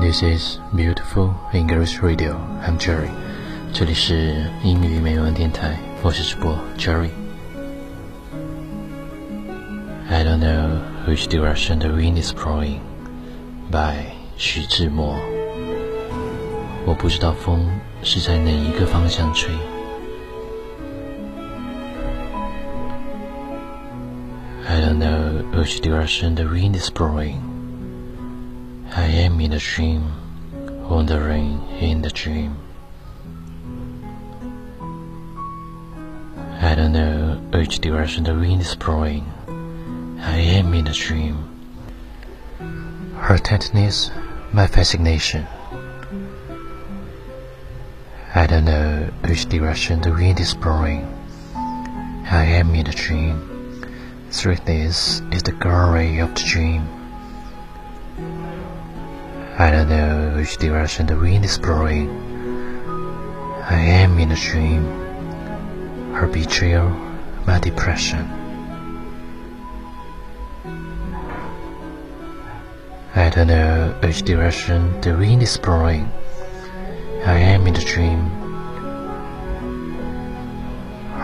This is beautiful English radio. I'm Jerry. 这里是英语美文电台，我是主播 Jerry。I don't know which direction the wind is blowing. By 徐志摩。我不知道风是在哪一个方向吹。 Know which direction the wind is blowing. I am in a dream, wandering in the dream. I don't know which direction the wind is blowing. I am in a dream. Her tenderness, my fascination. I don't know which direction the wind is blowing. I am in a dream. Sweetness is the glory of the dream. I don't know which direction the wind is blowing. I am in a dream. Her betrayal, my depression. I don't know which direction the wind is blowing. I am in a dream.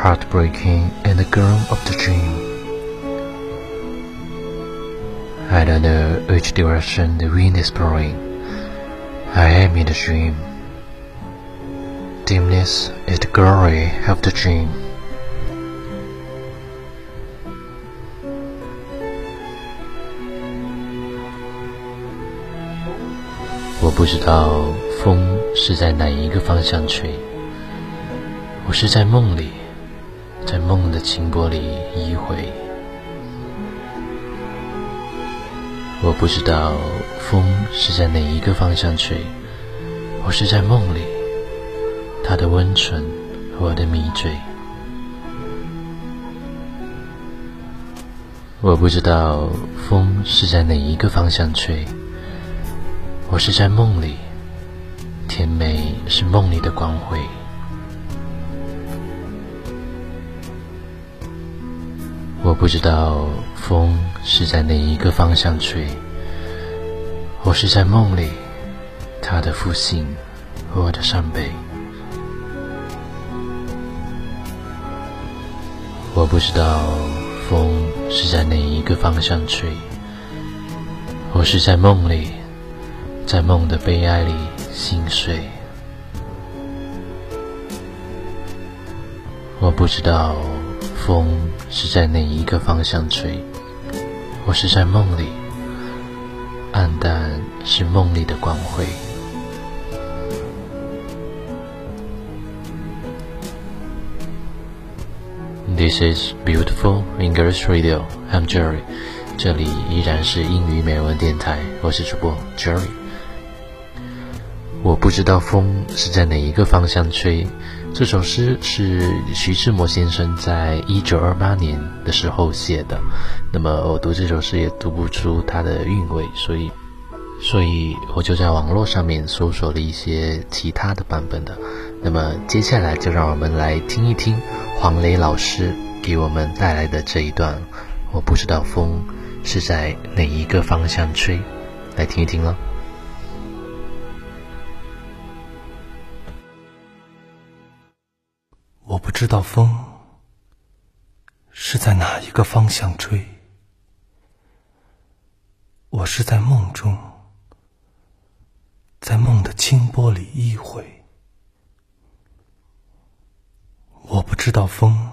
Heartbreaking and the girl of the dream. I don't know which direction the wind is blowing. I am in a dream. Dimness is the glory of the dream. 我不知道风是在哪一个方向吹。我是在梦里，在梦的清波里依回。 我不知道风是在哪一个方向吹。我是在梦里，它的温存，我的迷醉。我不知道风是在哪一个方向吹。我是在梦里，甜美是梦里的光辉。我不知道风是在哪一个方向吹。我是在梦里，他的负心，我的伤悲。我不知道风是在哪一个方向吹。我是在梦里。在梦的悲哀里心碎。我不知道风是在哪一个方向吹。我是在梦里，暗淡是梦里的光辉。This is beautiful English radio. I'm Jerry. 这里依然是英语美文电台，我是主播 Jerry。我不知道风是在哪一个方向吹。这首诗是徐志摩先生在一九二八年的时候写的。那么我读这首诗也读不出它的韵味，所以，所以我就在网络上面搜索了一些其他的版本的。那么接下来就让我们来听一听黄磊老师给我们带来的这一段。我不知道风是在哪一个方向吹，来听一听了。知道风是在哪一个方向吹，我是在梦中，在梦的清波里依回。我不知道风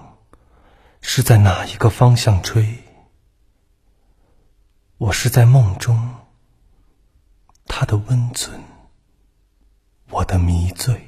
是在哪一个方向吹，我是在梦中，他的温存，我的迷醉。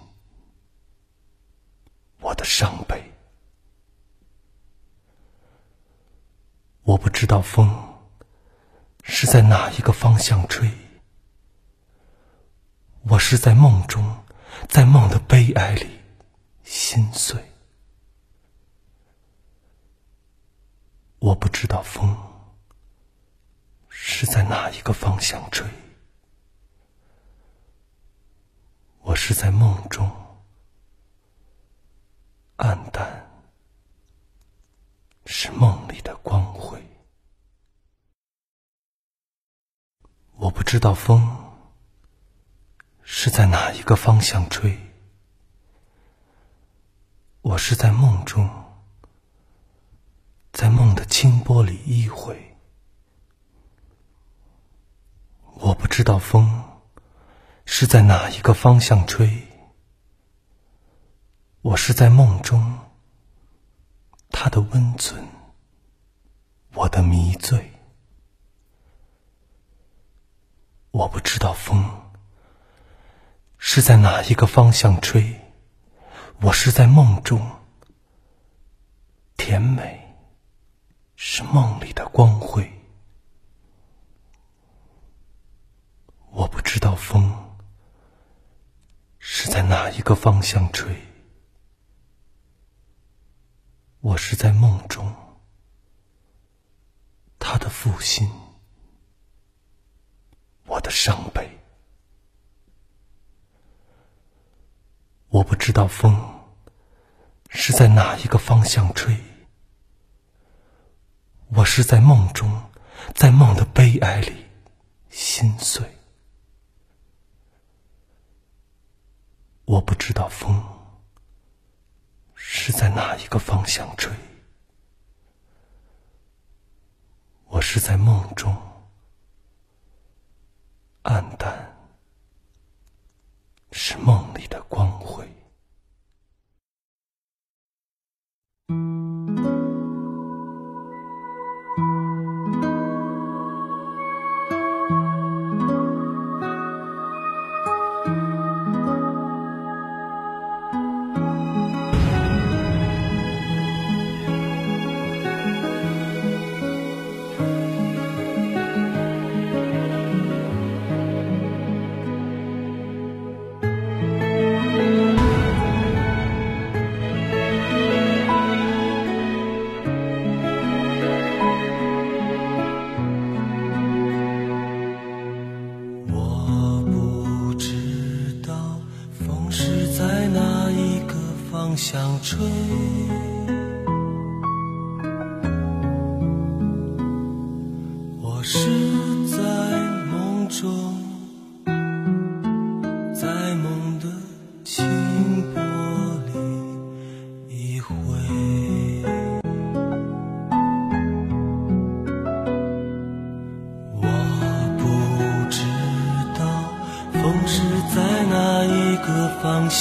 的伤悲。我不知道风是在哪一个方向吹，我是在梦中，在梦的悲哀里心碎。我不知道风是在哪一个方向吹，我是在梦中，暗淡是梦里的光辉。我不知道风是在哪一个方向吹，我是在梦中。在梦的清波里依偎，我不知道风是在哪一个方向吹。我是在梦中，他的温存，我的迷醉。我不知道风是在哪一个方向吹。我是在梦中，甜美。是梦里的光辉。我不知道风是在哪一个方向吹。我是在梦中，他的负心，我的伤悲。我不知道风是在哪一个方向吹。我是在梦中，在梦的悲哀里心碎。我不知道风是在哪一个方向追。我是在梦中，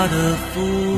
他的副